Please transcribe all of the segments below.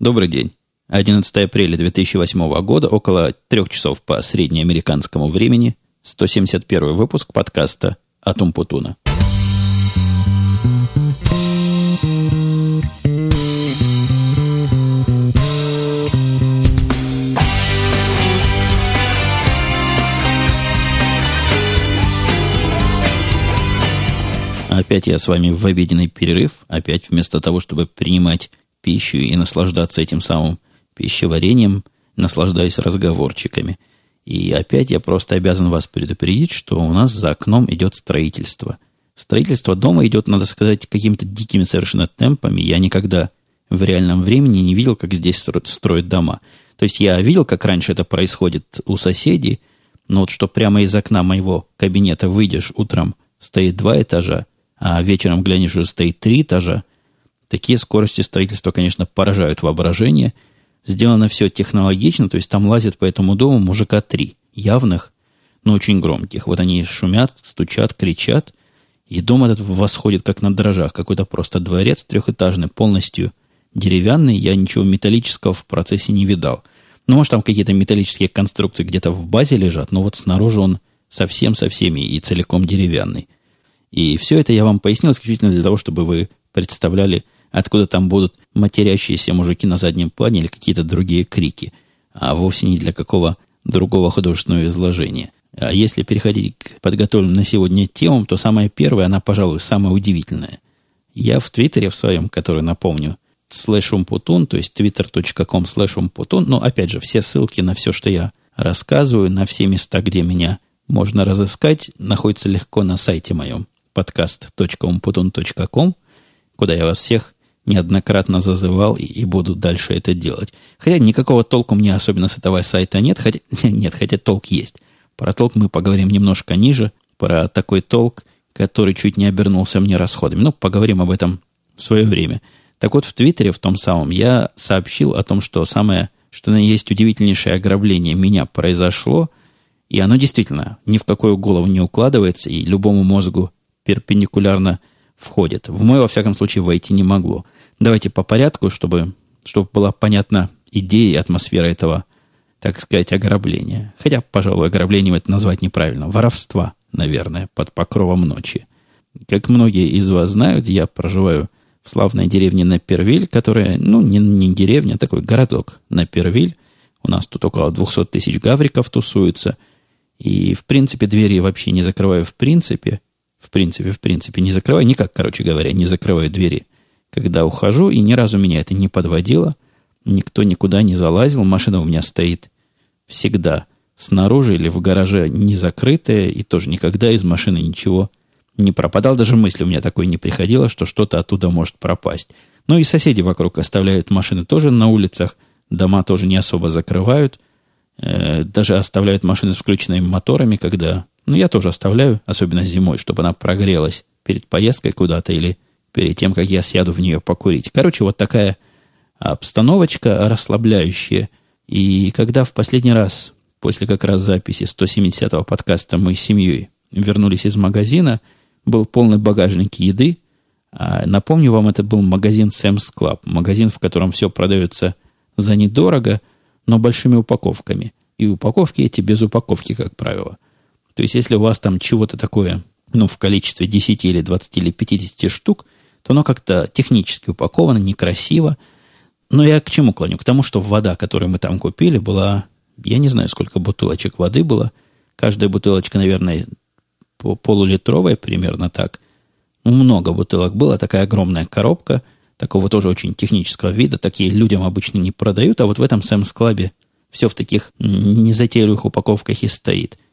Добрый день. 11 апреля 2008 года, около трех часов по среднеамериканскому времени, 171 выпуск подкаста «Атум Путуна». Опять я с вами в обеденный перерыв. Опять вместо того, чтобы принимать пищу и наслаждаться этим самым пищеварением, наслаждаюсь разговорчиками. И опять я просто обязан вас предупредить, что у нас за окном идет строительство. Строительство дома идет, надо сказать, какими-то дикими совершенно темпами. Я никогда в реальном времени не видел, как здесь строят дома. То есть я видел, как раньше это происходит у соседей, но вот что прямо из окна моего кабинета выйдешь утром, стоит два этажа, а вечером глянешь, уже стоит три этажа, такие скорости строительства, конечно, поражают воображение. Сделано все технологично, то есть там лазят по этому дому мужика три, явных, но очень громких. Вот они шумят, стучат, кричат, и дом этот восходит как на дрожжах. Какой-то просто дворец трехэтажный, полностью деревянный. Я ничего металлического в процессе не видал. Ну, может, там какие-то металлические конструкции где-то в базе лежат, но вот снаружи он совсем со всеми и целиком деревянный. И все это я вам пояснил исключительно для того, чтобы вы представляли, откуда там будут матерящиеся мужики на заднем плане или какие-то другие крики, а вовсе не для какого другого художественного изложения. А если переходить к подготовленным на сегодня темам, то самая первая, она, пожалуй, самая удивительная. Я в Твиттере в своем, который, напомню, слэш умпутун, то есть twitter.com слэш умпутун, но, опять же, все ссылки на все, что я рассказываю, на все места, где меня можно разыскать, находятся легко на сайте моем podcast.umputun.com, куда я вас всех неоднократно зазывал и, и буду дальше это делать. Хотя никакого толку мне особенно с этого сайта нет, хотя, нет, хотя толк есть. Про толк мы поговорим немножко ниже, про такой толк, который чуть не обернулся мне расходами. Ну, поговорим об этом в свое время. Так вот, в Твиттере, в том самом, я сообщил о том, что самое, что на есть удивительнейшее ограбление меня произошло, и оно действительно ни в какую голову не укладывается, и любому мозгу перпендикулярно входит. В мой, во всяком случае, войти не могло. Давайте по порядку, чтобы, чтобы была понятна идея и атмосфера этого, так сказать, ограбления. Хотя, пожалуй, ограблением это назвать неправильно. Воровства, наверное, под покровом ночи. Как многие из вас знают, я проживаю в славной деревне Напервиль, которая, ну, не, не деревня, а такой городок Напервиль. У нас тут около 200 тысяч гавриков тусуется. И, в принципе, двери вообще не закрываю в принципе в принципе, в принципе, не закрываю, никак, короче говоря, не закрываю двери, когда ухожу, и ни разу меня это не подводило, никто никуда не залазил, машина у меня стоит всегда снаружи или в гараже не закрытая, и тоже никогда из машины ничего не пропадал, даже мысли у меня такой не приходило, что что-то оттуда может пропасть. Ну и соседи вокруг оставляют машины тоже на улицах, дома тоже не особо закрывают, э, даже оставляют машины с включенными моторами, когда но я тоже оставляю, особенно зимой, чтобы она прогрелась перед поездкой куда-то или перед тем, как я сяду в нее покурить. Короче, вот такая обстановочка расслабляющая. И когда в последний раз, после как раз записи 170-го подкаста, мы с семьей вернулись из магазина, был полный багажник еды. А, напомню вам, это был магазин Sam's Club, магазин, в котором все продается за недорого, но большими упаковками. И упаковки эти без упаковки, как правило – то есть, если у вас там чего-то такое, ну, в количестве 10 или 20 или 50 штук, то оно как-то технически упаковано, некрасиво. Но я к чему клоню? К тому, что вода, которую мы там купили, была, я не знаю, сколько бутылочек воды было. Каждая бутылочка, наверное, полулитровая, примерно так. Ну, много бутылок было, такая огромная коробка, такого тоже очень технического вида. Такие людям обычно не продают, а вот в этом Сэмс Клабе все в таких незатейливых упаковках и стоит –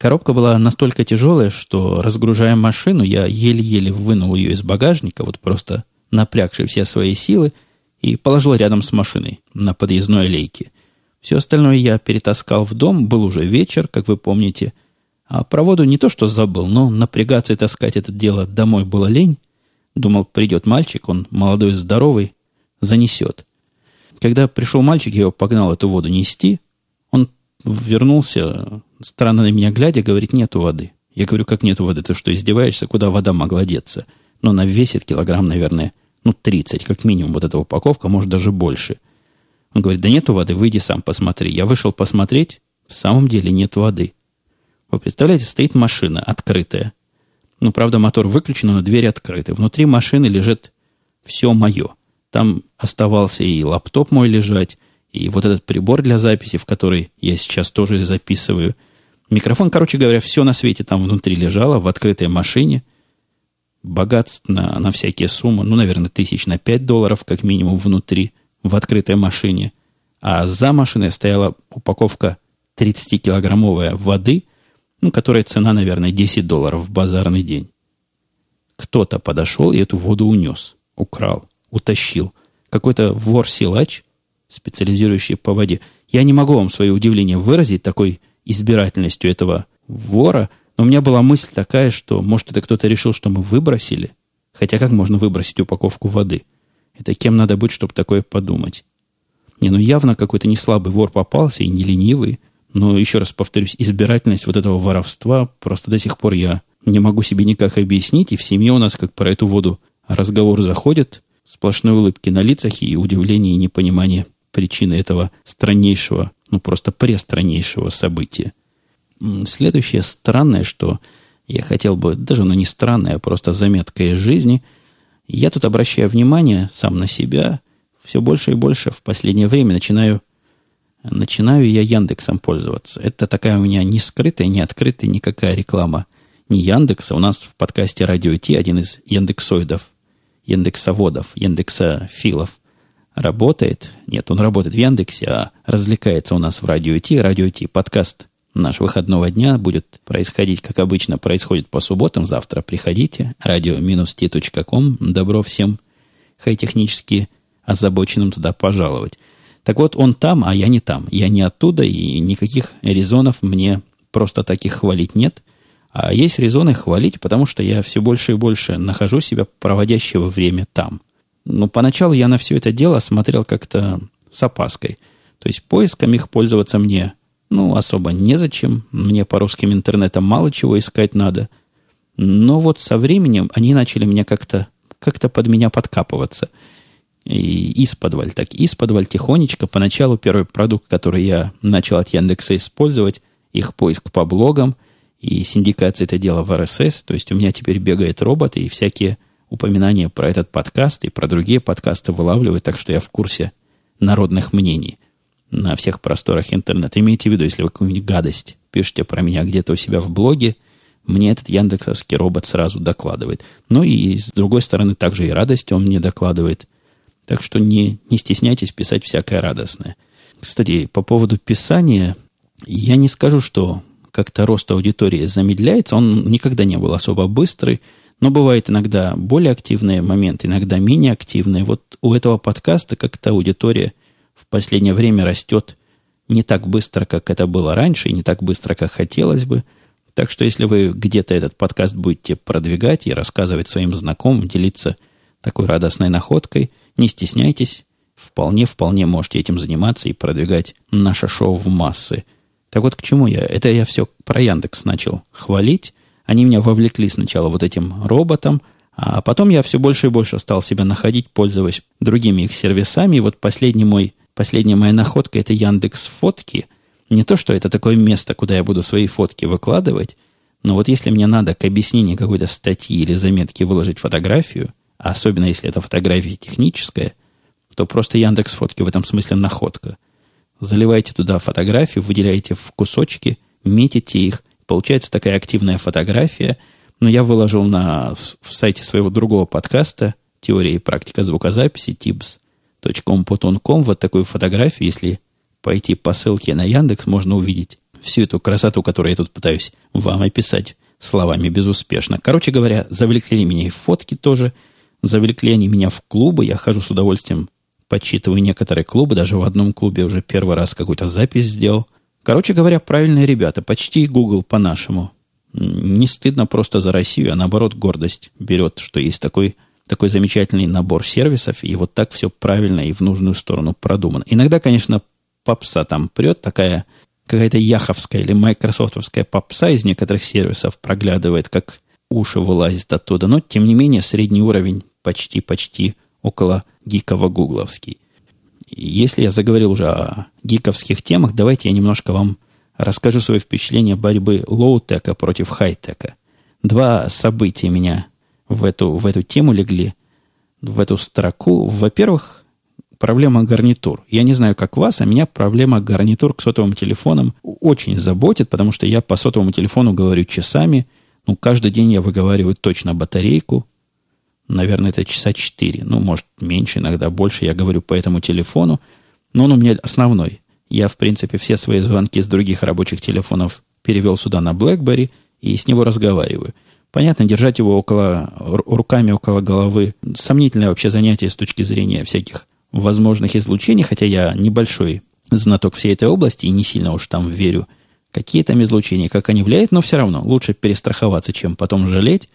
Коробка была настолько тяжелая, что, разгружая машину, я еле-еле вынул ее из багажника, вот просто напрягший все свои силы, и положил рядом с машиной на подъездной аллейке. Все остальное я перетаскал в дом, был уже вечер, как вы помните, а про воду не то что забыл, но напрягаться и таскать это дело домой было лень. Думал, придет мальчик, он молодой здоровый, занесет. Когда пришел мальчик, я его погнал эту воду нести, он вернулся странно на меня глядя, говорит, нету воды. Я говорю, как нету воды? Ты что, издеваешься? Куда вода могла деться? Ну, она весит килограмм, наверное, ну, 30, как минимум, вот эта упаковка, может, даже больше. Он говорит, да нету воды, выйди сам посмотри. Я вышел посмотреть, в самом деле нет воды. Вы представляете, стоит машина открытая. Ну, правда, мотор выключен, но двери открыты. Внутри машины лежит все мое. Там оставался и лаптоп мой лежать, и вот этот прибор для записи, в который я сейчас тоже записываю. Микрофон, короче говоря, все на свете там внутри лежало, в открытой машине. Богатств на, на всякие суммы, ну, наверное, тысяч на 5 долларов, как минимум, внутри, в открытой машине. А за машиной стояла упаковка 30-килограммовая воды, ну, которая цена, наверное, 10 долларов в базарный день. Кто-то подошел и эту воду унес, украл, утащил. Какой-то вор-силач, специализирующий по воде. Я не могу вам свое удивление выразить такой избирательностью этого вора, но у меня была мысль такая, что, может, это кто-то решил, что мы выбросили. Хотя как можно выбросить упаковку воды? Это кем надо быть, чтобы такое подумать? Не, ну явно какой-то не слабый вор попался и не ленивый. Но еще раз повторюсь, избирательность вот этого воровства просто до сих пор я не могу себе никак объяснить. И в семье у нас, как про эту воду разговор заходит, сплошные улыбки на лицах и удивление и непонимание причины этого страннейшего, ну просто престраннейшего события. Следующее странное, что я хотел бы, даже ну не странное, а просто заметка из жизни, я тут обращаю внимание сам на себя, все больше и больше в последнее время начинаю начинаю я Яндексом пользоваться. Это такая у меня не скрытая, не открытая никакая реклама не Яндекса. У нас в подкасте Радио Ти один из яндексоидов, яндексоводов, яндексофилов работает. Нет, он работает в Яндексе, а развлекается у нас в Радио Ти. Радио Ти подкаст наш выходного дня будет происходить, как обычно, происходит по субботам. Завтра приходите. radio-t.com. Добро всем хай-технически озабоченным туда пожаловать. Так вот, он там, а я не там. Я не оттуда, и никаких резонов мне просто таких хвалить нет. А есть резоны хвалить, потому что я все больше и больше нахожу себя проводящего время там. Но поначалу я на все это дело смотрел как-то с опаской. То есть поиском их пользоваться мне, ну, особо незачем. Мне по русским интернетам мало чего искать надо. Но вот со временем они начали меня как-то как под меня подкапываться – и из-подваль, так из-подваль тихонечко. Поначалу первый продукт, который я начал от Яндекса использовать, их поиск по блогам и синдикация это дело в RSS. То есть у меня теперь бегает робот и всякие упоминания про этот подкаст и про другие подкасты вылавливает, так что я в курсе народных мнений на всех просторах интернета. Имейте в виду, если вы какую-нибудь гадость пишете про меня где-то у себя в блоге, мне этот яндексовский робот сразу докладывает. Ну и с другой стороны, также и радость он мне докладывает – так что не, не стесняйтесь писать всякое радостное. Кстати, по поводу писания, я не скажу, что как-то рост аудитории замедляется. Он никогда не был особо быстрый. Но бывает иногда более активные моменты, иногда менее активные. Вот у этого подкаста как-то аудитория в последнее время растет не так быстро, как это было раньше, и не так быстро, как хотелось бы. Так что если вы где-то этот подкаст будете продвигать и рассказывать своим знакомым, делиться такой радостной находкой, не стесняйтесь, вполне-вполне можете этим заниматься и продвигать наше шоу в массы. Так вот, к чему я? Это я все про Яндекс начал хвалить. Они меня вовлекли сначала вот этим роботом, а потом я все больше и больше стал себя находить, пользуясь другими их сервисами. И вот последний мой, последняя моя находка – это Яндекс Фотки. Не то, что это такое место, куда я буду свои фотки выкладывать, но вот если мне надо к объяснению какой-то статьи или заметки выложить фотографию, особенно если это фотография техническая, то просто Яндекс Фотки в этом смысле находка. Заливаете туда фотографию, выделяете в кусочки, метите их, получается такая активная фотография. Но я выложил на в сайте своего другого подкаста «Теория и практика звукозаписи» tips.com.com вот такую фотографию. Если пойти по ссылке на Яндекс, можно увидеть всю эту красоту, которую я тут пытаюсь вам описать словами безуспешно. Короче говоря, завлекли меня и фотки тоже – Завлекли они меня в клубы, я хожу с удовольствием, подсчитываю некоторые клубы, даже в одном клубе уже первый раз какую-то запись сделал. Короче говоря, правильные ребята, почти Google по-нашему. Не стыдно просто за Россию, а наоборот гордость берет, что есть такой, такой замечательный набор сервисов, и вот так все правильно и в нужную сторону продумано. Иногда, конечно, попса там прет, такая какая-то яховская или майкрософтовская попса из некоторых сервисов проглядывает, как уши вылазит оттуда, но, тем не менее, средний уровень почти-почти около гиково-гугловский. Если я заговорил уже о гиковских темах, давайте я немножко вам расскажу свои впечатления борьбы лоу-тека против хай-тека. Два события меня в эту, в эту тему легли, в эту строку. Во-первых, проблема гарнитур. Я не знаю, как вас, а меня проблема гарнитур к сотовым телефонам очень заботит, потому что я по сотовому телефону говорю часами. Ну, каждый день я выговариваю точно батарейку. Наверное, это часа 4. Ну, может, меньше, иногда больше я говорю по этому телефону. Но он у меня основной. Я, в принципе, все свои звонки с других рабочих телефонов перевел сюда на BlackBerry и с него разговариваю. Понятно, держать его около, руками около головы сомнительное вообще занятие с точки зрения всяких возможных излучений, хотя я небольшой знаток всей этой области и не сильно уж там верю, какие там излучения, как они влияют, но все равно лучше перестраховаться, чем потом жалеть.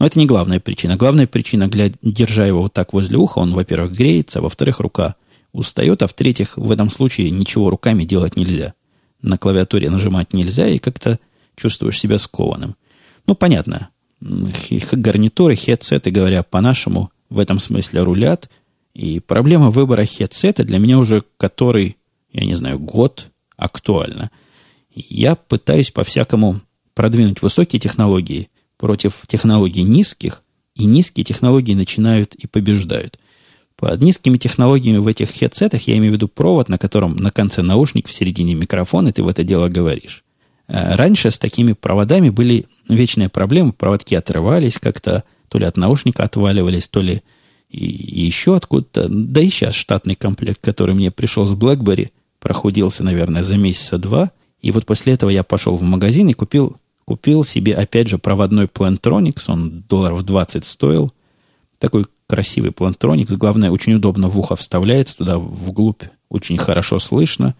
Но это не главная причина. Главная причина, глядя, держа его вот так возле уха, он, во-первых, греется, а во-вторых, рука устает, а в-третьих, в этом случае ничего руками делать нельзя. На клавиатуре нажимать нельзя, и как-то чувствуешь себя скованным. Ну, понятно. Гарнитуры, хедсеты, говоря по-нашему, в этом смысле рулят. И проблема выбора хедсета для меня уже который, я не знаю, год актуальна. Я пытаюсь по-всякому продвинуть высокие технологии – против технологий низких, и низкие технологии начинают и побеждают. Под низкими технологиями в этих хедсетах я имею в виду провод, на котором на конце наушник, в середине микрофон, и ты в это дело говоришь. Э, раньше с такими проводами были вечные проблемы, проводки отрывались как-то, то ли от наушника отваливались, то ли и, еще откуда-то. Да и сейчас штатный комплект, который мне пришел с BlackBerry, прохудился, наверное, за месяца два. И вот после этого я пошел в магазин и купил Купил себе, опять же, проводной Plantronics, он долларов 20 стоил. Такой красивый Plantronics, главное, очень удобно в ухо вставляется, туда вглубь очень хорошо слышно,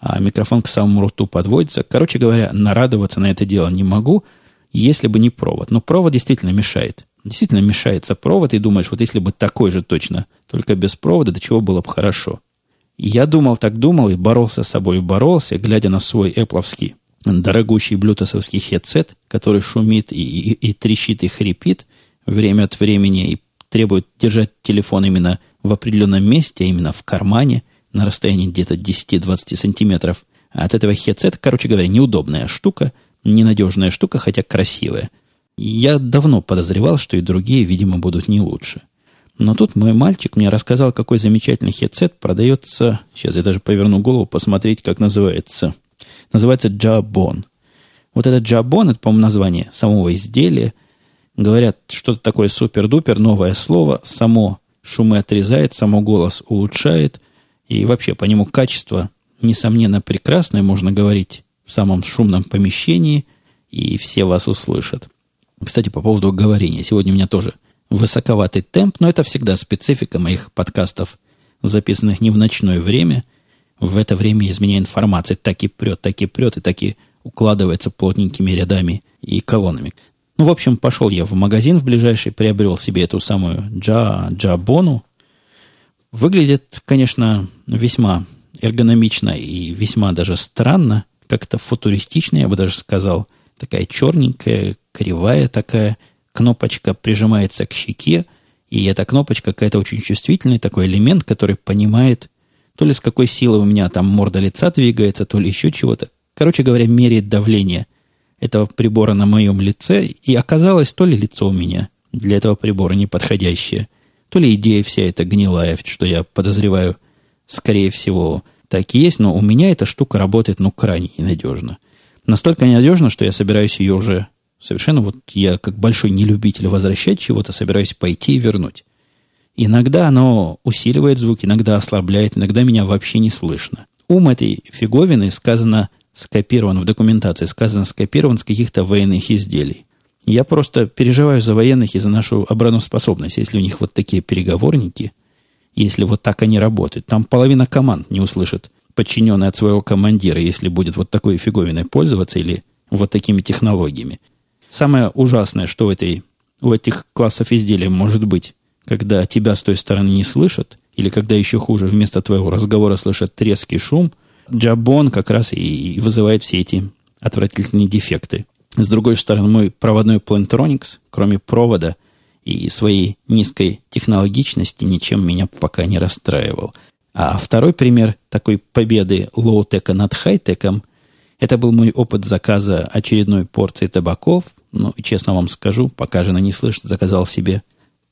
а микрофон к самому рту подводится. Короче говоря, нарадоваться на это дело не могу, если бы не провод. Но провод действительно мешает. Действительно мешается провод, и думаешь, вот если бы такой же точно, только без провода, до чего было бы хорошо. Я думал, так думал, и боролся с собой, боролся, глядя на свой эпловский дорогущий блютусовский хедсет, который шумит и, и, и трещит и хрипит время от времени и требует держать телефон именно в определенном месте, а именно в кармане, на расстоянии где-то 10-20 сантиметров. от этого хедсета, короче говоря, неудобная штука, ненадежная штука, хотя красивая. Я давно подозревал, что и другие, видимо, будут не лучше. Но тут мой мальчик мне рассказал, какой замечательный хедсет продается. Сейчас я даже поверну голову, посмотреть, как называется называется Jabon. Вот этот Jabon, это, по-моему, название самого изделия. Говорят, что-то такое супер-дупер, новое слово, само шумы отрезает, само голос улучшает. И вообще по нему качество, несомненно, прекрасное, можно говорить в самом шумном помещении, и все вас услышат. Кстати, по поводу говорения. Сегодня у меня тоже высоковатый темп, но это всегда специфика моих подкастов, записанных не в ночное время – в это время из меня информация так и прет, так и прет, и так и укладывается плотненькими рядами и колоннами. Ну, в общем, пошел я в магазин в ближайший, приобрел себе эту самую джа, джабону. Выглядит, конечно, весьма эргономично и весьма даже странно, как-то футуристично, я бы даже сказал. Такая черненькая, кривая такая, кнопочка прижимается к щеке, и эта кнопочка какая-то очень чувствительный такой элемент, который понимает то ли с какой силой у меня там морда лица двигается, то ли еще чего-то. Короче говоря, меряет давление этого прибора на моем лице, и оказалось, то ли лицо у меня для этого прибора неподходящее, то ли идея вся эта гнилая, что я подозреваю, скорее всего, так и есть, но у меня эта штука работает, ну, крайне ненадежно. Настолько ненадежно, что я собираюсь ее уже совершенно, вот я как большой нелюбитель возвращать чего-то, собираюсь пойти и вернуть. Иногда оно усиливает звук, иногда ослабляет, иногда меня вообще не слышно. Ум этой фиговины сказано скопирован в документации, сказано скопирован с каких-то военных изделий. Я просто переживаю за военных и за нашу обороноспособность, если у них вот такие переговорники, если вот так они работают. Там половина команд не услышит подчиненный от своего командира, если будет вот такой фиговиной пользоваться или вот такими технологиями. Самое ужасное, что у, этой, у этих классов изделий может быть, когда тебя с той стороны не слышат, или когда еще хуже, вместо твоего разговора слышат трески шум, джабон как раз и вызывает все эти отвратительные дефекты. С другой стороны, мой проводной Plantronics, кроме провода и своей низкой технологичности, ничем меня пока не расстраивал. А второй пример такой победы лоу-тека над хай-теком – это был мой опыт заказа очередной порции табаков. Ну, честно вам скажу, пока жена не слышит, заказал себе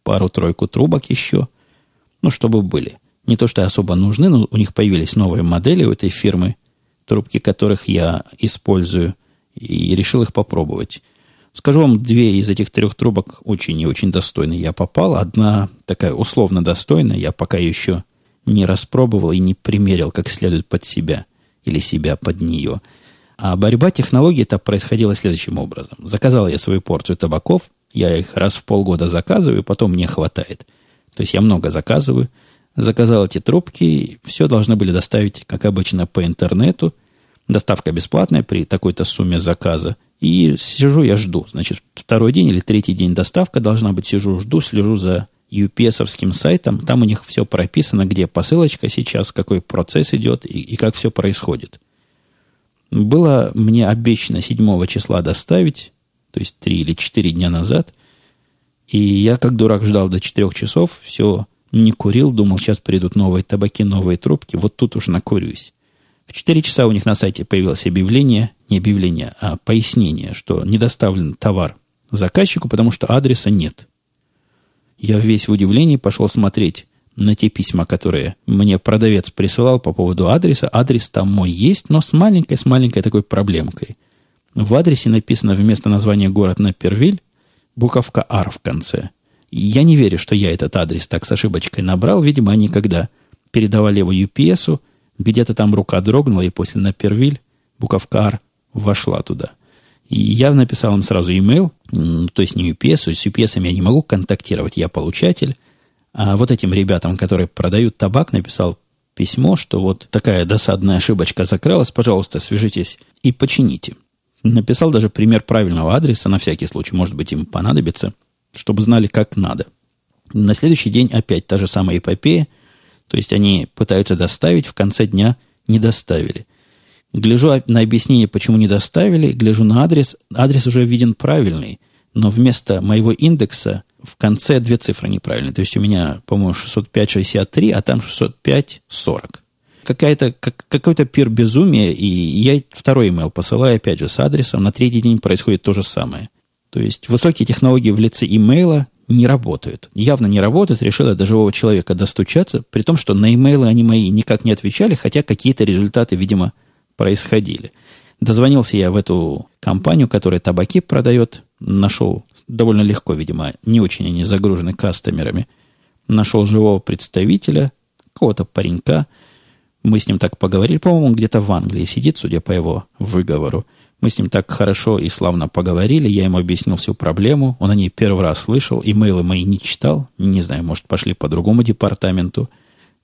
пару-тройку трубок еще, ну, чтобы были. Не то, что особо нужны, но у них появились новые модели у этой фирмы, трубки которых я использую, и решил их попробовать. Скажу вам, две из этих трех трубок очень и очень достойные. Я попал. Одна такая условно достойная. Я пока еще не распробовал и не примерил как следует под себя или себя под нее. А борьба технологий это происходила следующим образом. Заказал я свою порцию табаков, я их раз в полгода заказываю, потом мне хватает. То есть я много заказываю. Заказал эти трубки, все должны были доставить, как обычно, по интернету. Доставка бесплатная при такой-то сумме заказа. И сижу я жду. Значит, второй день или третий день доставка должна быть. Сижу, жду, слежу за UPS-овским сайтом. Там у них все прописано, где посылочка сейчас, какой процесс идет и, и как все происходит. Было мне обещано 7 числа доставить то есть три или четыре дня назад. И я, как дурак, ждал до четырех часов, все не курил, думал, сейчас придут новые табаки, новые трубки, вот тут уж накурюсь. В четыре часа у них на сайте появилось объявление, не объявление, а пояснение, что не доставлен товар заказчику, потому что адреса нет. Я весь в удивлении пошел смотреть на те письма, которые мне продавец присылал по поводу адреса. Адрес там мой есть, но с маленькой, с маленькой такой проблемкой – в адресе написано вместо названия город Напервиль буковка «Р» в конце. я не верю, что я этот адрес так с ошибочкой набрал. Видимо, они когда передавали его UPS, где-то там рука дрогнула, и после Напервиль буковка «Р» вошла туда. И я написал им сразу email, то есть не UPS, с UPS я не могу контактировать, я получатель. А вот этим ребятам, которые продают табак, написал письмо, что вот такая досадная ошибочка закрылась, пожалуйста, свяжитесь и почините. Написал даже пример правильного адреса, на всякий случай, может быть, им понадобится, чтобы знали, как надо. На следующий день опять та же самая эпопея, то есть они пытаются доставить, в конце дня не доставили. Гляжу на объяснение, почему не доставили, гляжу на адрес, адрес уже виден правильный, но вместо моего индекса в конце две цифры неправильные. То есть у меня, по-моему, 605.63, а там 605.40 какая-то, как, какой-то пир безумия, и я второй email посылаю, опять же, с адресом, на третий день происходит то же самое. То есть высокие технологии в лице имейла не работают. Явно не работают. Решил я до живого человека достучаться, при том, что на имейлы они мои никак не отвечали, хотя какие-то результаты, видимо, происходили. Дозвонился я в эту компанию, которая табаки продает, нашел довольно легко, видимо, не очень они загружены кастомерами. Нашел живого представителя, какого-то паренька – мы с ним так поговорили, по-моему, где-то в Англии сидит, судя по его выговору. Мы с ним так хорошо и славно поговорили, я ему объяснил всю проблему, он о ней первый раз слышал, имейлы мои не читал, не знаю, может, пошли по другому департаменту.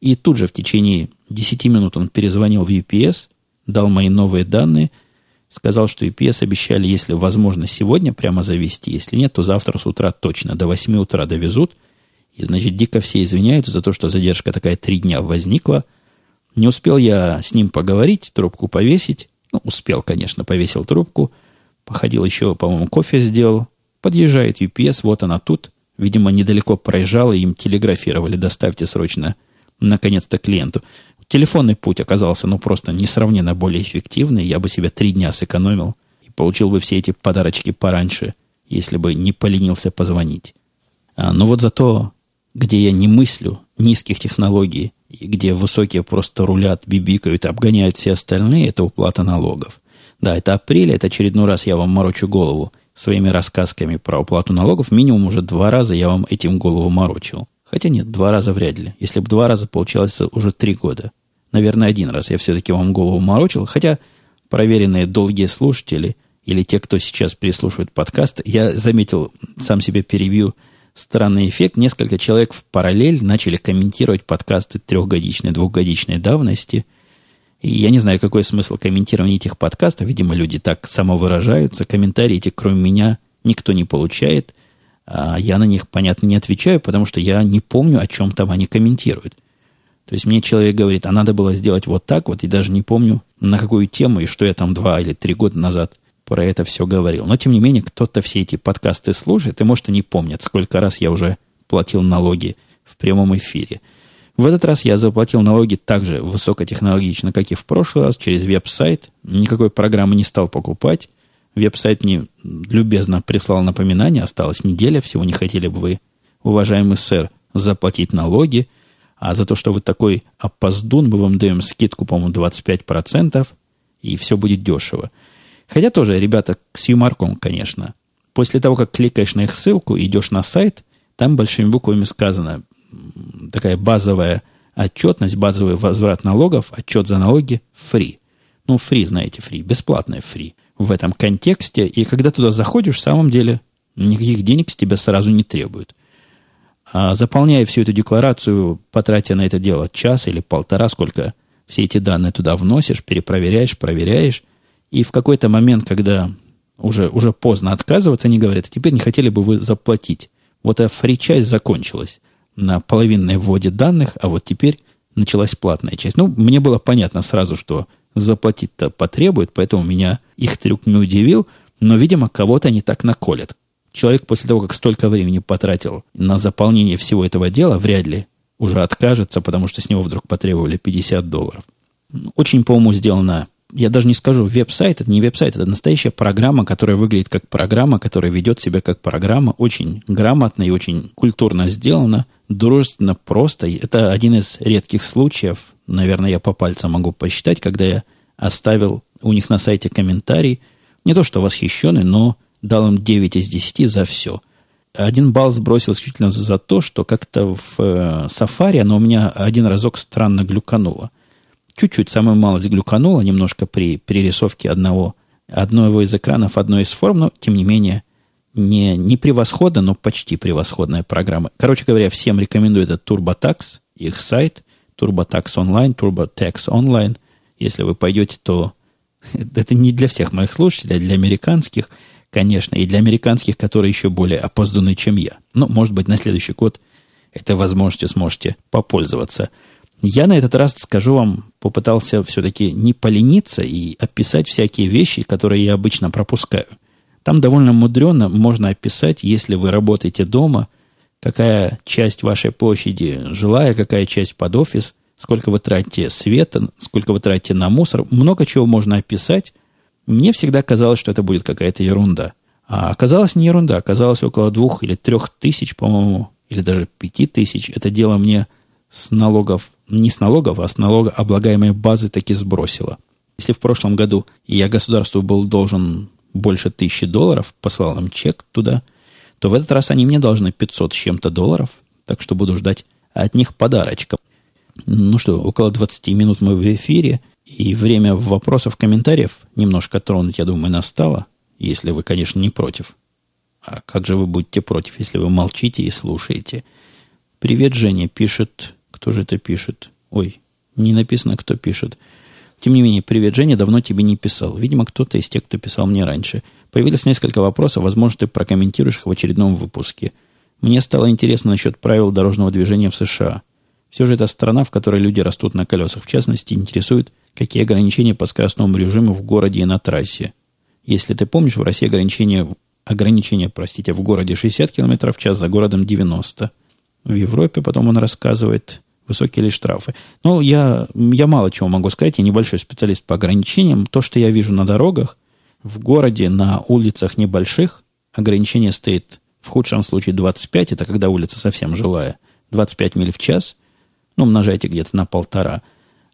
И тут же в течение 10 минут он перезвонил в UPS, дал мои новые данные, сказал, что UPS обещали, если возможно, сегодня прямо завести, если нет, то завтра с утра точно, до 8 утра довезут. И, значит, дико все извиняются за то, что задержка такая три дня возникла – не успел я с ним поговорить, трубку повесить. Ну, успел, конечно, повесил трубку. Походил еще, по-моему, кофе сделал. Подъезжает UPS, вот она тут. Видимо, недалеко проезжала, им телеграфировали, доставьте срочно, наконец-то, клиенту. Телефонный путь оказался, ну, просто несравненно более эффективный. Я бы себе три дня сэкономил и получил бы все эти подарочки пораньше, если бы не поленился позвонить. А, но вот зато, где я не мыслю низких технологий где высокие просто рулят, бибикают, обгоняют все остальные, это уплата налогов. Да, это апрель, это очередной раз я вам морочу голову своими рассказками про уплату налогов. Минимум уже два раза я вам этим голову морочил. Хотя нет, два раза вряд ли. Если бы два раза, получалось уже три года. Наверное, один раз я все-таки вам голову морочил. Хотя проверенные долгие слушатели или те, кто сейчас переслушивает подкаст, я заметил, сам себе перебью – странный эффект. Несколько человек в параллель начали комментировать подкасты трехгодичной, двухгодичной давности. И я не знаю, какой смысл комментирования этих подкастов. Видимо, люди так самовыражаются. Комментарии эти, кроме меня, никто не получает. А я на них, понятно, не отвечаю, потому что я не помню, о чем там они комментируют. То есть мне человек говорит, а надо было сделать вот так вот, и даже не помню, на какую тему и что я там два или три года назад – про это все говорил. Но, тем не менее, кто-то все эти подкасты слушает, и, может, и не помнят, сколько раз я уже платил налоги в прямом эфире. В этот раз я заплатил налоги так же высокотехнологично, как и в прошлый раз, через веб-сайт. Никакой программы не стал покупать. Веб-сайт мне любезно прислал напоминание. Осталась неделя, всего не хотели бы вы, уважаемый сэр, заплатить налоги. А за то, что вы такой опоздун, мы вам даем скидку, по-моему, 25%, и все будет дешево. Хотя тоже, ребята, с юморком, конечно. После того, как кликаешь на их ссылку, идешь на сайт, там большими буквами сказано, такая базовая отчетность, базовый возврат налогов, отчет за налоги free. Ну, free, знаете, free, бесплатное free в этом контексте. И когда туда заходишь, в самом деле никаких денег с тебя сразу не требуют. А заполняя всю эту декларацию, потратя на это дело час или полтора, сколько все эти данные туда вносишь, перепроверяешь, проверяешь, и в какой-то момент, когда уже, уже поздно отказываться, они говорят, «А теперь не хотели бы вы заплатить. Вот эта фри-часть закончилась на половинной вводе данных, а вот теперь началась платная часть. Ну, мне было понятно сразу, что заплатить-то потребует, поэтому меня их трюк не удивил, но, видимо, кого-то они так наколят. Человек после того, как столько времени потратил на заполнение всего этого дела, вряд ли уже откажется, потому что с него вдруг потребовали 50 долларов. Очень, по-моему, сделано я даже не скажу веб-сайт, это не веб-сайт, это настоящая программа, которая выглядит как программа, которая ведет себя как программа, очень грамотно и очень культурно сделана, дружественно, просто. Это один из редких случаев, наверное, я по пальцам могу посчитать, когда я оставил у них на сайте комментарий, не то что восхищенный, но дал им 9 из 10 за все. Один балл сбросил исключительно за то, что как-то в э, Safari оно у меня один разок странно глюкануло чуть-чуть, самую малость глюкануло немножко при перерисовке одного, одного из экранов, одной из форм, но, тем не менее, не, не превосходно, но почти превосходная программа. Короче говоря, всем рекомендую этот TurboTax, их сайт, TurboTax Online, TurboTax Online. Если вы пойдете, то это не для всех моих слушателей, а для американских, конечно, и для американских, которые еще более опозданы, чем я. Но, может быть, на следующий год этой возможностью сможете попользоваться – я на этот раз, скажу вам, попытался все-таки не полениться и описать всякие вещи, которые я обычно пропускаю. Там довольно мудрено можно описать, если вы работаете дома, какая часть вашей площади жилая, какая часть под офис, сколько вы тратите света, сколько вы тратите на мусор. Много чего можно описать. Мне всегда казалось, что это будет какая-то ерунда. А оказалось не ерунда. Оказалось около двух или трех тысяч, по-моему, или даже пяти тысяч. Это дело мне с налогов не с налогов, а с налогооблагаемой базы таки сбросила. Если в прошлом году я государству был должен больше тысячи долларов, послал им чек туда, то в этот раз они мне должны 500 с чем-то долларов, так что буду ждать от них подарочка. Ну что, около 20 минут мы в эфире, и время вопросов, комментариев немножко тронуть, я думаю, настало, если вы, конечно, не против. А как же вы будете против, если вы молчите и слушаете? Привет, Женя, пишет кто же это пишет? Ой, не написано, кто пишет. Тем не менее, привет, Женя, давно тебе не писал. Видимо, кто-то из тех, кто писал мне раньше. Появилось несколько вопросов, возможно, ты прокомментируешь их в очередном выпуске. Мне стало интересно насчет правил дорожного движения в США. Все же это страна, в которой люди растут на колесах. В частности, интересует, какие ограничения по скоростному режиму в городе и на трассе. Если ты помнишь, в России ограничения, ограничения простите, в городе 60 км в час, за городом 90. В Европе, потом он рассказывает, высокие ли штрафы. Ну, я, я мало чего могу сказать, я небольшой специалист по ограничениям. То, что я вижу на дорогах, в городе, на улицах небольших, ограничение стоит в худшем случае 25, это когда улица совсем жилая, 25 миль в час, ну, умножайте где-то на полтора.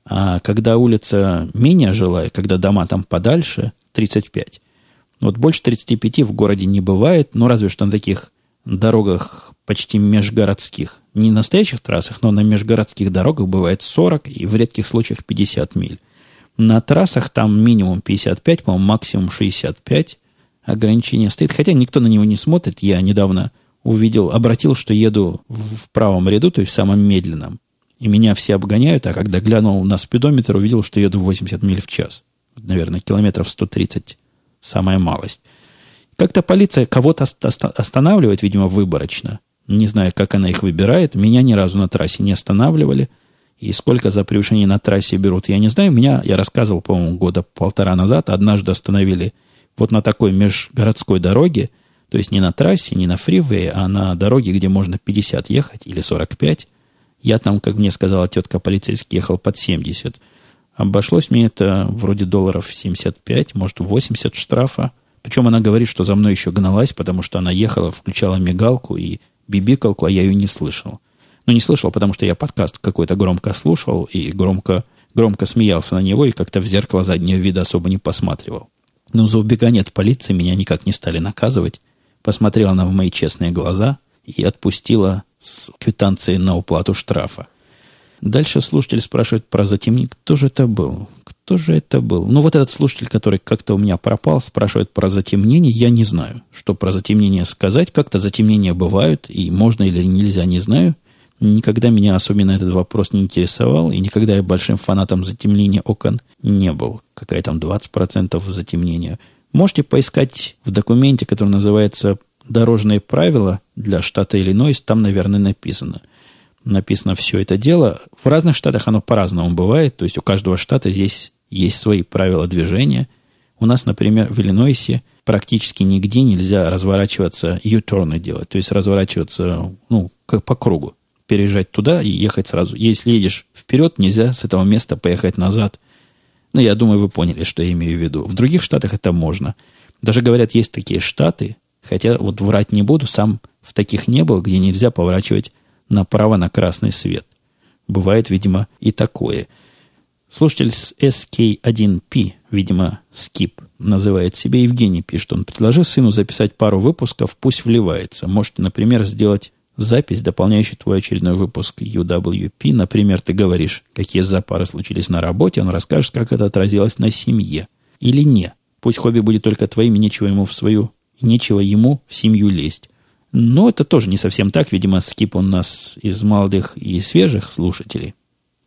А когда улица менее жилая, когда дома там подальше, 35. Вот больше 35 в городе не бывает, ну, разве что на таких дорогах почти межгородских. Не настоящих трассах, но на межгородских дорогах бывает 40 и в редких случаях 50 миль. На трассах там минимум 55, по-моему, максимум 65 ограничение стоит. Хотя никто на него не смотрит. Я недавно увидел, обратил, что еду в правом ряду, то есть в самом медленном. И меня все обгоняют, а когда глянул на спидометр, увидел, что еду 80 миль в час. Наверное, километров 130 самая малость. Как-то полиция кого-то останавливает, видимо, выборочно. Не знаю, как она их выбирает. Меня ни разу на трассе не останавливали. И сколько за превышение на трассе берут, я не знаю. Меня, я рассказывал, по-моему, года полтора назад, однажды остановили вот на такой межгородской дороге, то есть не на трассе, не на фривее, а на дороге, где можно 50 ехать или 45. Я там, как мне сказала тетка полицейский, ехал под 70. Обошлось мне это вроде долларов 75, может 80 штрафа. Причем она говорит, что за мной еще гналась, потому что она ехала, включала мигалку и бибикалку, а я ее не слышал. Ну, не слышал, потому что я подкаст какой-то громко слушал и громко, громко смеялся на него и как-то в зеркало заднего вида особо не посматривал. Но за убегание от полиции меня никак не стали наказывать. Посмотрела она в мои честные глаза и отпустила с квитанцией на уплату штрафа. Дальше слушатель спрашивает про затемнение. Кто же это был? Кто же это был? Ну, вот этот слушатель, который как-то у меня пропал, спрашивает про затемнение. Я не знаю, что про затемнение сказать. Как-то затемнения бывают, и можно или нельзя, не знаю. Никогда меня особенно этот вопрос не интересовал, и никогда я большим фанатом затемнения окон не был. Какая там 20% затемнения. Можете поискать в документе, который называется «Дорожные правила для штата Иллинойс». Там, наверное, написано – написано все это дело. В разных штатах оно по-разному бывает. То есть у каждого штата здесь есть свои правила движения. У нас, например, в Иллинойсе практически нигде нельзя разворачиваться, ю-турны делать. То есть разворачиваться ну, как по кругу. Переезжать туда и ехать сразу. Если едешь вперед, нельзя с этого места поехать назад. Ну, я думаю, вы поняли, что я имею в виду. В других штатах это можно. Даже говорят, есть такие штаты, хотя вот врать не буду, сам в таких не был, где нельзя поворачивать направо на красный свет. Бывает, видимо, и такое. Слушатель с SK1P, видимо, Skip, называет себя Евгений, пишет он. Предложи сыну записать пару выпусков, пусть вливается. Можете, например, сделать запись, дополняющий твой очередной выпуск UWP. Например, ты говоришь, какие запары случились на работе, он расскажет, как это отразилось на семье. Или не. Пусть хобби будет только твоим, и нечего ему в свою, нечего ему в семью лезть. Но это тоже не совсем так. Видимо, скип у нас из молодых и свежих слушателей.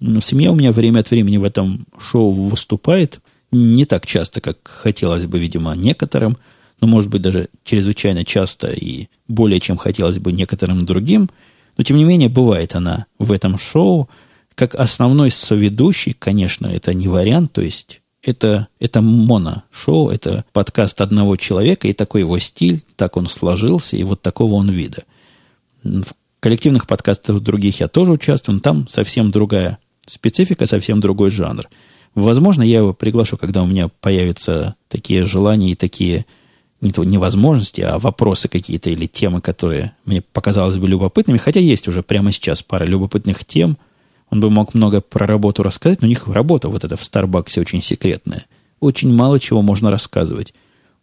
Но семья у меня время от времени в этом шоу выступает. Не так часто, как хотелось бы, видимо, некоторым. Но, может быть, даже чрезвычайно часто и более, чем хотелось бы некоторым другим. Но, тем не менее, бывает она в этом шоу. Как основной соведущий, конечно, это не вариант. То есть, это, это моно-шоу, это подкаст одного человека, и такой его стиль, так он сложился, и вот такого он вида. В коллективных подкастах других я тоже участвую, но там совсем другая специфика, совсем другой жанр. Возможно, я его приглашу, когда у меня появятся такие желания и такие не то невозможности, а вопросы какие-то или темы, которые мне показалось бы любопытными. Хотя есть уже прямо сейчас пара любопытных тем, он бы мог много про работу рассказать, но у них работа вот эта в Старбаксе очень секретная. Очень мало чего можно рассказывать.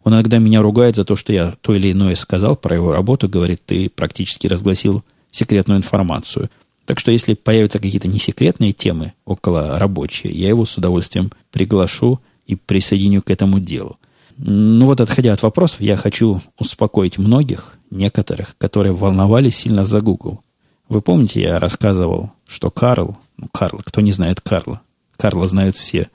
Он иногда меня ругает за то, что я то или иное сказал про его работу, говорит, ты практически разгласил секретную информацию. Так что если появятся какие-то несекретные темы около рабочие, я его с удовольствием приглашу и присоединю к этому делу. Ну вот, отходя от вопросов, я хочу успокоить многих, некоторых, которые волновались сильно за Google. Вы помните, я рассказывал, что Карл, ну, Карл, кто не знает Карла, Карла знают все,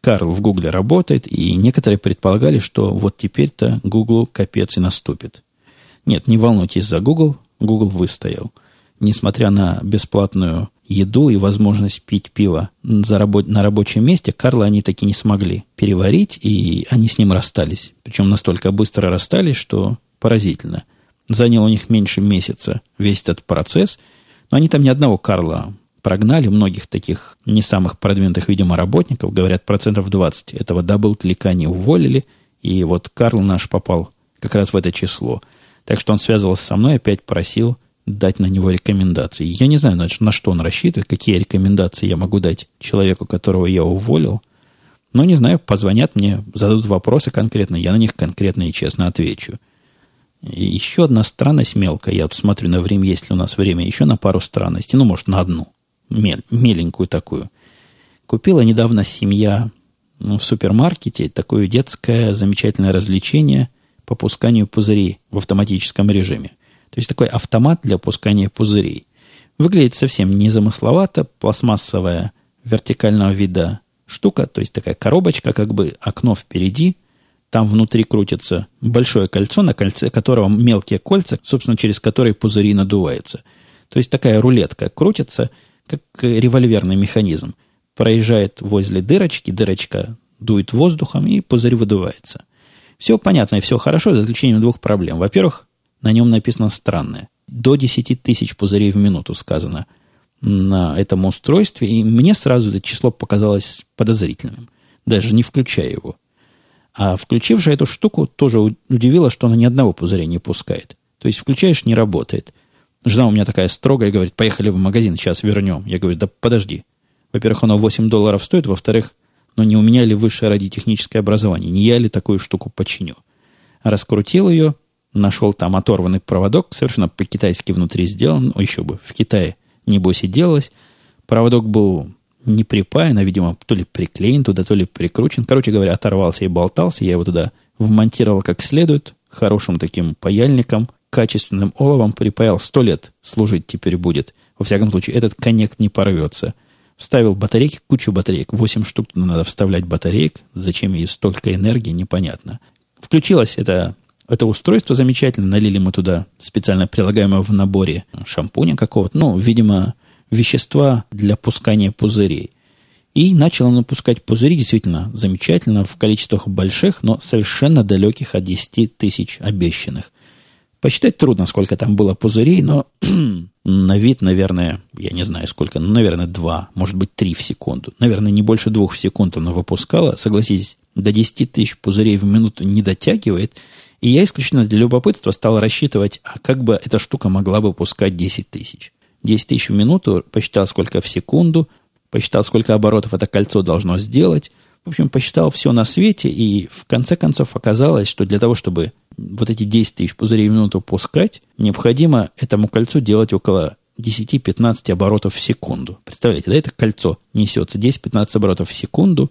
Карл в Гугле работает, и некоторые предполагали, что вот теперь-то Гуглу капец и наступит. Нет, не волнуйтесь за Google, Google выстоял. Несмотря на бесплатную еду и возможность пить пиво за рабо- на рабочем месте, Карла они таки не смогли переварить, и они с ним расстались. Причем настолько быстро расстались, что поразительно – Занял у них меньше месяца весь этот процесс. Но они там не одного Карла прогнали, многих таких не самых продвинутых, видимо, работников, говорят, процентов 20 этого DoubleClick а не уволили, и вот Карл наш попал как раз в это число. Так что он связывался со мной, опять просил дать на него рекомендации. Я не знаю, на, на что он рассчитывает, какие рекомендации я могу дать человеку, которого я уволил. Но не знаю, позвонят мне, зададут вопросы конкретно, я на них конкретно и честно отвечу. И еще одна странность мелкая. Я смотрю на время, есть ли у нас время, еще на пару странностей. Ну, может, на одну. Мел, меленькую такую. Купила недавно семья ну, в супермаркете такое детское замечательное развлечение по пусканию пузырей в автоматическом режиме. То есть такой автомат для пускания пузырей. Выглядит совсем незамысловато, пластмассовая вертикального вида штука, то есть такая коробочка, как бы окно впереди – там внутри крутится большое кольцо, на кольце которого мелкие кольца, собственно, через которые пузыри надуваются. То есть такая рулетка крутится, как револьверный механизм. Проезжает возле дырочки, дырочка дует воздухом, и пузырь выдувается. Все понятно и все хорошо, за исключением двух проблем. Во-первых, на нем написано странное. До 10 тысяч пузырей в минуту сказано. на этом устройстве, и мне сразу это число показалось подозрительным, даже не включая его. А включив же эту штуку, тоже удивило, что она ни одного пузыря не пускает. То есть включаешь, не работает. Жена у меня такая строгая, говорит, поехали в магазин, сейчас вернем. Я говорю, да подожди. Во-первых, оно 8 долларов стоит, во-вторых, ну не у меня ли высшее радиотехническое образование, не я ли такую штуку починю. Раскрутил ее, нашел там оторванный проводок, совершенно по-китайски внутри сделан, о, еще бы, в Китае, небось, и делалось. Проводок был не припаян, а, видимо, то ли приклеен туда, то ли прикручен. Короче говоря, оторвался и болтался. Я его туда вмонтировал как следует, хорошим таким паяльником, качественным оловом припаял. Сто лет служить теперь будет. Во всяком случае, этот коннект не порвется. Вставил батарейки, кучу батареек. восемь штук надо вставлять батареек. Зачем ей столько энергии, непонятно. Включилось это, это устройство замечательно. Налили мы туда специально прилагаемое в наборе шампуня какого-то. Ну, видимо, вещества для пускания пузырей. И начал он пускать пузыри действительно замечательно, в количествах больших, но совершенно далеких от 10 тысяч обещанных. Посчитать трудно, сколько там было пузырей, но на вид, наверное, я не знаю сколько, ну, наверное, 2, может быть, 3 в секунду. Наверное, не больше 2 в секунду она выпускала. Согласитесь, до 10 тысяч пузырей в минуту не дотягивает. И я исключительно для любопытства стал рассчитывать, а как бы эта штука могла бы пускать 10 тысяч. 10 тысяч в минуту, посчитал, сколько в секунду, посчитал, сколько оборотов это кольцо должно сделать. В общем, посчитал все на свете, и в конце концов оказалось, что для того, чтобы вот эти 10 тысяч пузырей в минуту пускать, необходимо этому кольцу делать около 10-15 оборотов в секунду. Представляете, да, это кольцо несется 10-15 оборотов в секунду,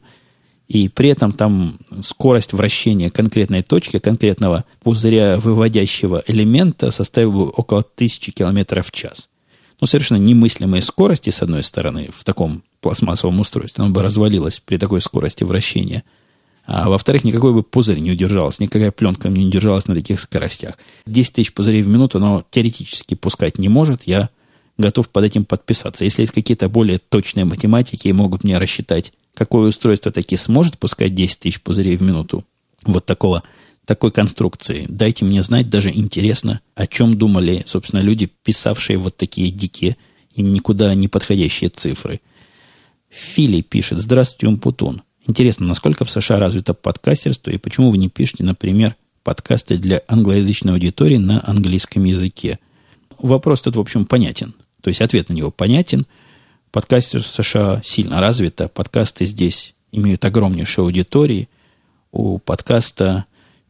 и при этом там скорость вращения конкретной точки, конкретного пузыря выводящего элемента составила около 1000 км в час ну, совершенно немыслимые скорости, с одной стороны, в таком пластмассовом устройстве. Оно бы развалилось при такой скорости вращения. А во-вторых, никакой бы пузырь не удержался, никакая пленка не удержалась на таких скоростях. 10 тысяч пузырей в минуту оно теоретически пускать не может. Я готов под этим подписаться. Если есть какие-то более точные математики и могут мне рассчитать, какое устройство таки сможет пускать 10 тысяч пузырей в минуту, вот такого такой конструкции. Дайте мне знать, даже интересно, о чем думали, собственно, люди, писавшие вот такие дикие и никуда не подходящие цифры. Фили пишет, здравствуйте, Умпутун. Интересно, насколько в США развито подкастерство и почему вы не пишете, например, подкасты для англоязычной аудитории на английском языке? Вопрос тут, в общем, понятен. То есть ответ на него понятен. Подкастерство в США сильно развито. Подкасты здесь имеют огромнейшие аудитории. У подкаста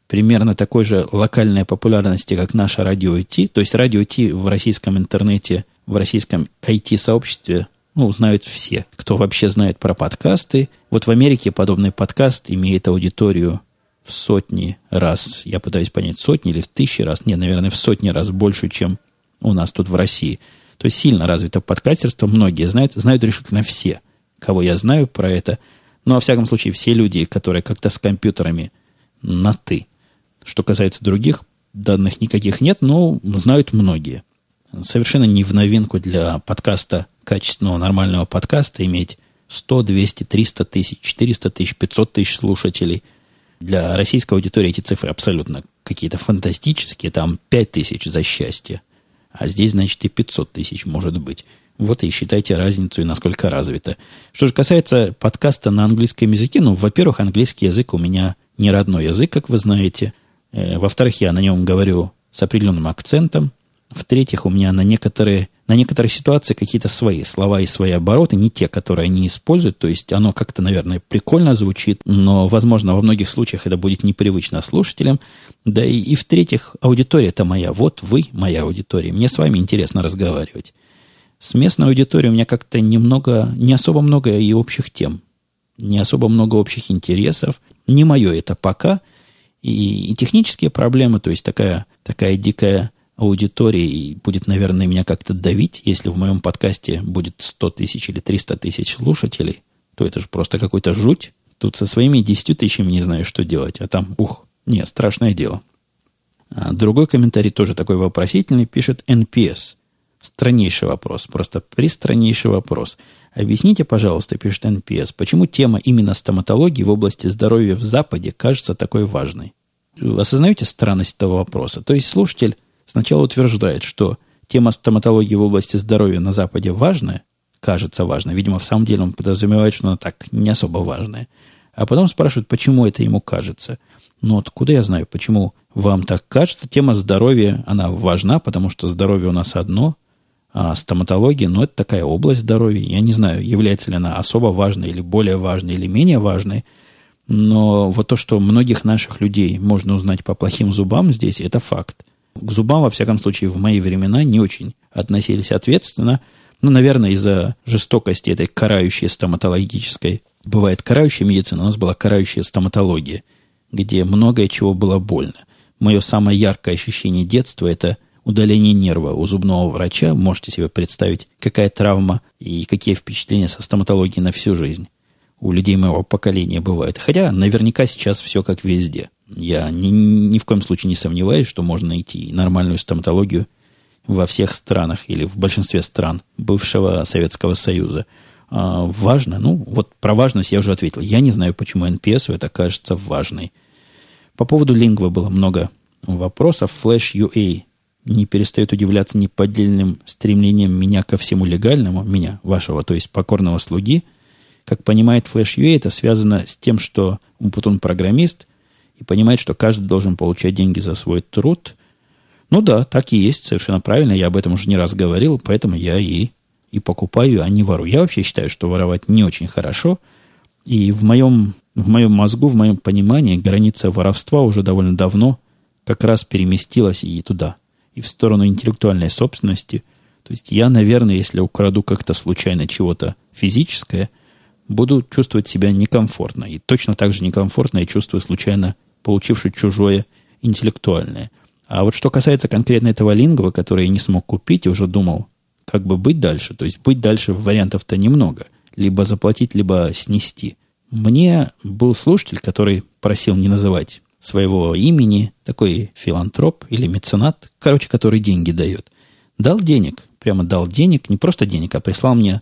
примерно такой же локальной популярности, как наша радио IT. То есть радио IT в российском интернете, в российском IT-сообществе ну, знают все, кто вообще знает про подкасты. Вот в Америке подобный подкаст имеет аудиторию в сотни раз, я пытаюсь понять, сотни или в тысячи раз, нет, наверное, в сотни раз больше, чем у нас тут в России. То есть сильно развито подкастерство, многие знают, знают решительно все, кого я знаю про это. Но, во всяком случае, все люди, которые как-то с компьютерами на «ты», что касается других, данных никаких нет, но знают многие. Совершенно не в новинку для подкаста, качественного, нормального подкаста, иметь 100, 200, 300 тысяч, 400 тысяч, 500 тысяч слушателей. Для российской аудитории эти цифры абсолютно какие-то фантастические. Там 5 тысяч за счастье. А здесь, значит, и 500 тысяч может быть. Вот и считайте разницу и насколько развито. Что же касается подкаста на английском языке, ну, во-первых, английский язык у меня не родной язык, как вы знаете – во-вторых, я на нем говорю с определенным акцентом. В-третьих, у меня на некоторые, на некоторые ситуации какие-то свои слова и свои обороты, не те, которые они используют. То есть оно как-то, наверное, прикольно звучит, но, возможно, во многих случаях это будет непривычно слушателям. Да и, и в-третьих, аудитория это моя. Вот вы, моя аудитория. Мне с вами интересно разговаривать. С местной аудиторией у меня как-то немного, не особо много и общих тем. Не особо много общих интересов. Не мое это пока – и, и технические проблемы, то есть такая, такая дикая аудитория и будет, наверное, меня как-то давить, если в моем подкасте будет 100 тысяч или 300 тысяч слушателей, то это же просто какой-то жуть. Тут со своими 10 тысячами не знаю, что делать, а там, ух, не, страшное дело. А другой комментарий тоже такой вопросительный, пишет NPS. Страннейший вопрос, просто пристраннейший вопрос. Объясните, пожалуйста, пишет NPS, почему тема именно стоматологии в области здоровья в Западе кажется такой важной? Осознаете странность этого вопроса? То есть слушатель сначала утверждает, что тема стоматологии в области здоровья на Западе важная, кажется важной. Видимо, в самом деле он подразумевает, что она так не особо важная. А потом спрашивают, почему это ему кажется. Ну, откуда я знаю, почему вам так кажется? Тема здоровья, она важна, потому что здоровье у нас одно, а стоматология, ну, это такая область здоровья. Я не знаю, является ли она особо важной или более важной или менее важной. Но вот то, что многих наших людей можно узнать по плохим зубам здесь, это факт. К зубам, во всяком случае, в мои времена не очень относились ответственно. Ну, наверное, из-за жестокости этой карающей стоматологической. Бывает карающая медицина, у нас была карающая стоматология, где многое чего было больно. Мое самое яркое ощущение детства – это удаление нерва у зубного врача. Можете себе представить, какая травма и какие впечатления со стоматологией на всю жизнь у людей моего поколения бывает. Хотя наверняка сейчас все как везде. Я ни, ни в коем случае не сомневаюсь, что можно найти нормальную стоматологию во всех странах или в большинстве стран бывшего Советского Союза. А, важно, ну вот про важность я уже ответил. Я не знаю, почему NPS это кажется важной. По поводу лингва было много вопросов. Flash UA не перестает удивляться неподдельным стремлением меня ко всему легальному, меня, вашего, то есть покорного слуги – как понимает FlashUA, это связано с тем, что он программист и понимает, что каждый должен получать деньги за свой труд. Ну да, так и есть, совершенно правильно. Я об этом уже не раз говорил, поэтому я и, и покупаю, а не ворую. Я вообще считаю, что воровать не очень хорошо. И в моем, в моем мозгу, в моем понимании граница воровства уже довольно давно как раз переместилась и туда, и в сторону интеллектуальной собственности. То есть я, наверное, если украду как-то случайно чего-то физическое, буду чувствовать себя некомфортно. И точно так же некомфортно я чувствую случайно получивший чужое интеллектуальное. А вот что касается конкретно этого лингва, который я не смог купить, уже думал, как бы быть дальше. То есть быть дальше вариантов-то немного. Либо заплатить, либо снести. Мне был слушатель, который просил не называть своего имени, такой филантроп или меценат, короче, который деньги дает. Дал денег, прямо дал денег, не просто денег, а прислал мне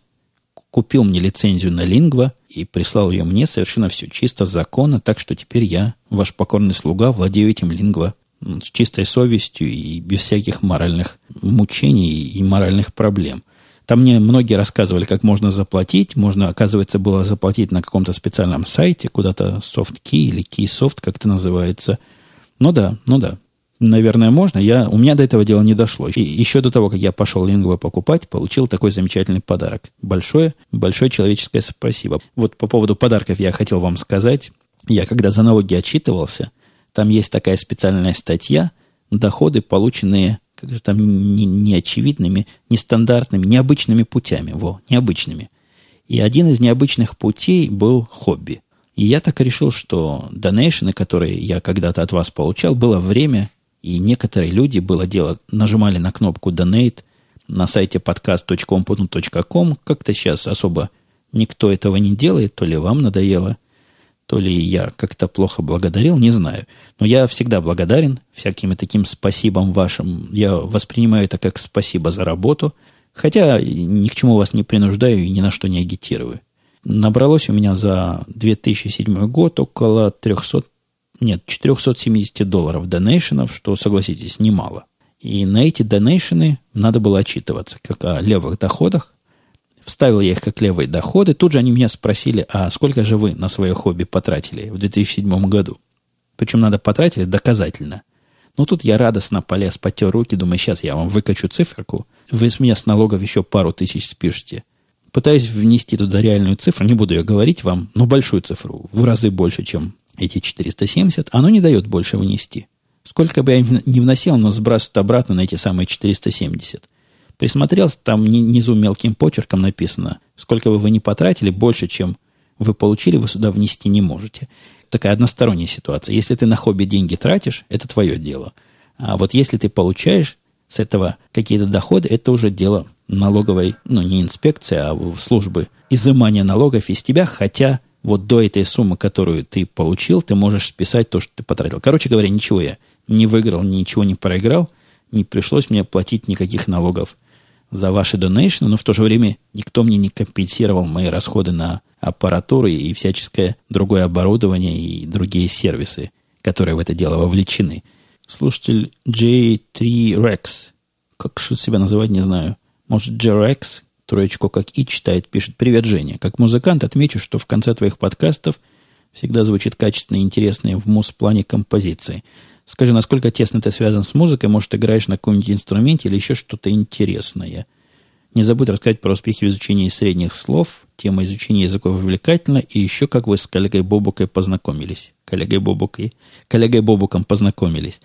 купил мне лицензию на Лингва и прислал ее мне совершенно все чисто законно, так что теперь я, ваш покорный слуга, владею этим Лингва с чистой совестью и без всяких моральных мучений и моральных проблем. Там мне многие рассказывали, как можно заплатить. Можно, оказывается, было заплатить на каком-то специальном сайте, куда-то SoftKey или KeySoft, как это называется. Ну да, ну да. Наверное, можно. Я, у меня до этого дела не дошло. И еще до того, как я пошел Лингва покупать, получил такой замечательный подарок. Большое, большое человеческое спасибо. Вот по поводу подарков я хотел вам сказать. Я когда за налоги отчитывался, там есть такая специальная статья «Доходы, полученные как же там не, неочевидными, нестандартными, необычными путями». Во, необычными. И один из необычных путей был хобби. И я так решил, что донейшены, которые я когда-то от вас получал, было время и некоторые люди, было дело, нажимали на кнопку Donate на сайте podcast.com.com. Как-то сейчас особо никто этого не делает, то ли вам надоело, то ли я как-то плохо благодарил, не знаю. Но я всегда благодарен всяким таким спасибам вашим. Я воспринимаю это как спасибо за работу, хотя ни к чему вас не принуждаю и ни на что не агитирую. Набралось у меня за 2007 год около 300 нет, 470 долларов донейшенов, что, согласитесь, немало. И на эти донейшены надо было отчитываться, как о левых доходах. Вставил я их как левые доходы. Тут же они меня спросили, а сколько же вы на свое хобби потратили в 2007 году? Причем надо потратили доказательно. Ну, тут я радостно полез, потер руки, думаю, сейчас я вам выкачу циферку. Вы с меня с налогов еще пару тысяч спишете. Пытаюсь внести туда реальную цифру, не буду ее говорить вам, но большую цифру, в разы больше, чем эти 470, оно не дает больше внести. Сколько бы я ни вносил, но сбрасывает обратно на эти самые 470. Присмотрелся, там внизу мелким почерком написано, сколько бы вы ни потратили, больше, чем вы получили, вы сюда внести не можете. Такая односторонняя ситуация. Если ты на хобби деньги тратишь, это твое дело. А вот если ты получаешь с этого какие-то доходы, это уже дело налоговой, ну, не инспекции, а службы изымания налогов из тебя, хотя вот до этой суммы, которую ты получил, ты можешь списать то, что ты потратил. Короче говоря, ничего я не выиграл, ничего не проиграл, не пришлось мне платить никаких налогов за ваши донейшны, но в то же время никто мне не компенсировал мои расходы на аппаратуру и всяческое другое оборудование и другие сервисы, которые в это дело вовлечены. Слушатель J3 Rex, как что себя называть, не знаю. Может, J-Rex, троечку как и читает, пишет «Привет, Женя. Как музыкант отмечу, что в конце твоих подкастов всегда звучит качественно и интересные в муз-плане композиции. Скажи, насколько тесно ты связан с музыкой? Может, играешь на каком-нибудь инструменте или еще что-то интересное? Не забудь рассказать про успехи в изучении средних слов. Тема изучения языков увлекательна. И еще как вы с коллегой Бобукой познакомились. Коллегой Бобукой. Коллегой Бобуком познакомились.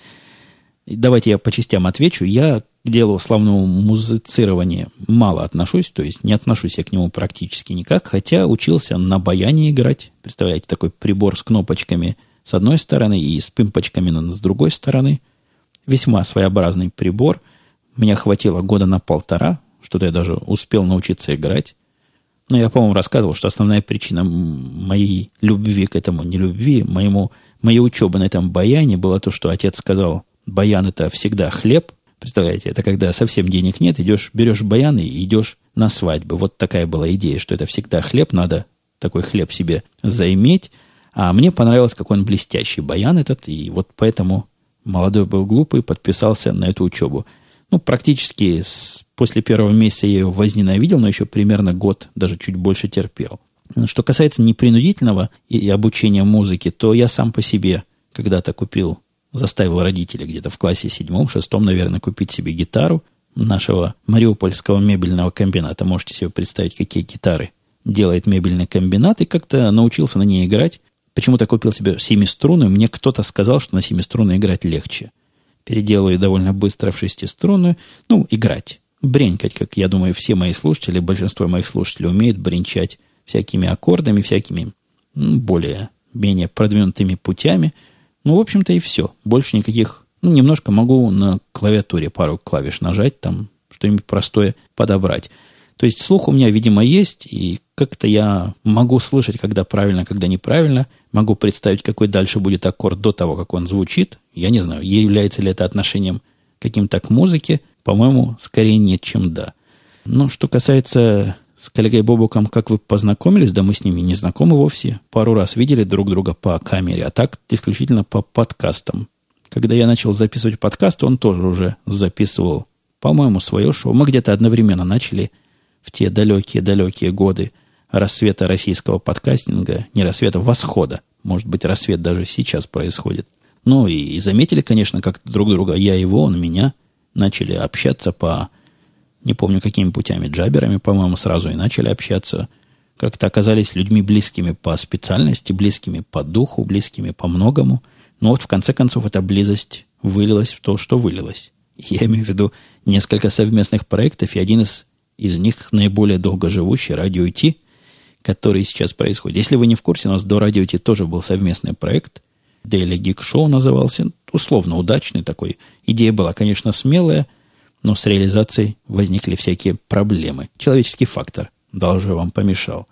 Давайте я по частям отвечу. Я к делу славного музицирования мало отношусь, то есть не отношусь я к нему практически никак, хотя учился на баяне играть. Представляете, такой прибор с кнопочками – с одной стороны и с пимпочками с другой стороны. Весьма своеобразный прибор. Меня хватило года на полтора, что-то я даже успел научиться играть. Но я, по-моему, рассказывал, что основная причина моей любви к этому, не любви, моему, моей учебы на этом баяне было то, что отец сказал, баян это всегда хлеб. Представляете, это когда совсем денег нет, идешь, берешь баян и идешь на свадьбу. Вот такая была идея, что это всегда хлеб, надо такой хлеб себе заиметь, а мне понравилось, какой он блестящий баян этот, и вот поэтому молодой был глупый, подписался на эту учебу. Ну, практически с, после первого месяца я ее возненавидел, но еще примерно год, даже чуть больше терпел. Что касается непринудительного и, и обучения музыке, то я сам по себе когда-то купил, заставил родителей где-то в классе седьмом, шестом, наверное, купить себе гитару нашего мариупольского мебельного комбината. Можете себе представить, какие гитары делает мебельный комбинат, и как-то научился на ней играть. Почему-то купил себе семиструнную. Мне кто-то сказал, что на семиструнную играть легче. Переделаю довольно быстро в шестиструнную. Ну, играть. Бренькать, как я думаю, все мои слушатели, большинство моих слушателей умеют бренчать всякими аккордами, всякими ну, более, менее продвинутыми путями. Ну, в общем-то, и все. Больше никаких... Ну, немножко могу на клавиатуре пару клавиш нажать, там что-нибудь простое подобрать. То есть слух у меня, видимо, есть, и как-то я могу слышать, когда правильно, когда неправильно. Могу представить, какой дальше будет аккорд до того, как он звучит. Я не знаю, является ли это отношением каким-то к музыке. По-моему, скорее нет, чем да. Ну, что касается с коллегой Бобуком, как вы познакомились, да мы с ними не знакомы вовсе. Пару раз видели друг друга по камере, а так исключительно по подкастам. Когда я начал записывать подкасты, он тоже уже записывал, по-моему, свое шоу. Мы где-то одновременно начали в те далекие-далекие годы рассвета российского подкастинга, не рассвета, восхода. Может быть, рассвет даже сейчас происходит. Ну и заметили, конечно, как друг друга, я его, он меня, начали общаться по, не помню какими путями, джаберами, по-моему, сразу и начали общаться. Как-то оказались людьми близкими по специальности, близкими по духу, близкими по многому. Но вот в конце концов эта близость вылилась в то, что вылилось. Я имею в виду несколько совместных проектов, и один из из них наиболее долгоживущий радио Ти, который сейчас происходит. Если вы не в курсе, у нас до радио Ти тоже был совместный проект. Daily Geek Show назывался. Условно удачный такой. Идея была, конечно, смелая, но с реализацией возникли всякие проблемы. Человеческий фактор даже вам помешал.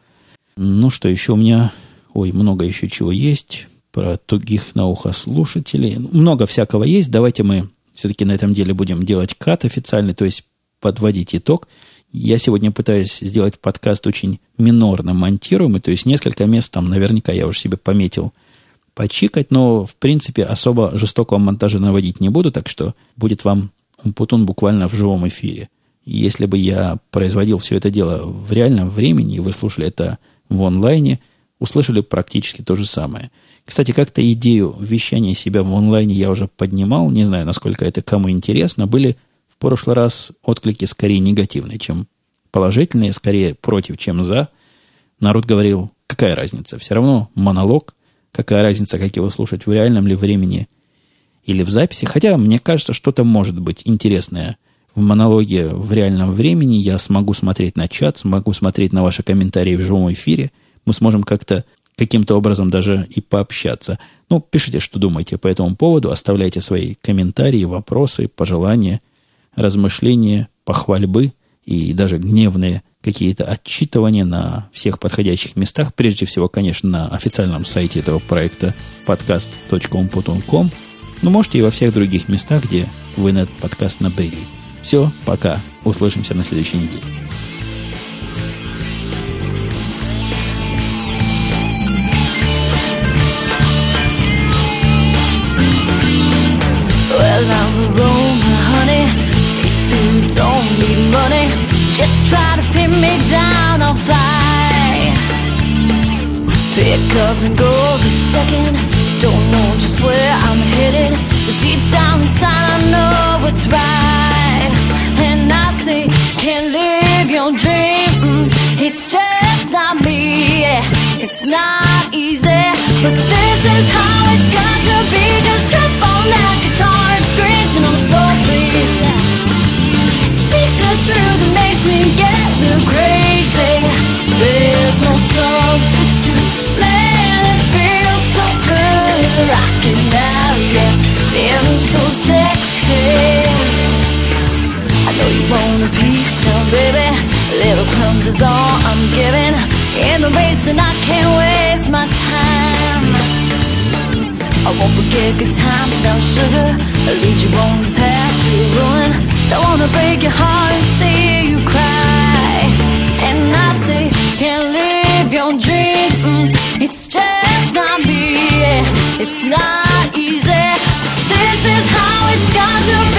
Ну, что еще у меня... Ой, много еще чего есть. Про тугих на ухо слушателей. Много всякого есть. Давайте мы все-таки на этом деле будем делать кат официальный, то есть подводить итог. Я сегодня пытаюсь сделать подкаст очень минорно монтируемый, то есть несколько мест там наверняка я уже себе пометил почикать, но в принципе особо жестокого монтажа наводить не буду, так что будет вам Умпутун буквально в живом эфире. Если бы я производил все это дело в реальном времени, и вы слушали это в онлайне, услышали практически то же самое. Кстати, как-то идею вещания себя в онлайне я уже поднимал, не знаю, насколько это кому интересно, были в прошлый раз отклики скорее негативные, чем положительные, скорее против, чем за. Народ говорил, какая разница, все равно монолог, какая разница, как его слушать в реальном ли времени или в записи. Хотя мне кажется, что-то может быть интересное в монологе в реальном времени. Я смогу смотреть на чат, смогу смотреть на ваши комментарии в живом эфире. Мы сможем как-то каким-то образом даже и пообщаться. Ну, пишите, что думаете по этому поводу, оставляйте свои комментарии, вопросы, пожелания размышления, похвальбы и даже гневные какие-то отчитывания на всех подходящих местах. Прежде всего, конечно, на официальном сайте этого проекта podcast.umputun.com. Но можете и во всех других местах, где вы на этот подкаст набрели. Все, пока. Услышимся на следующей неделе. Well, I'm a honey don't need money. Just try to pin me down, I'll fly. Pick up and go the second. Don't know where I'm headed, but deep down inside I know it's right. And I say, can't live your dream. Mm, it's just not me. It's not easy, but this is how is all I'm giving in the race, and I can't waste my time. I won't forget good times now, sugar. I'll lead you on the path to ruin. Don't wanna break your heart and see you cry. And I say, can't live your dreams. Mm, it's just not me. It's not easy. This is how it's got to be.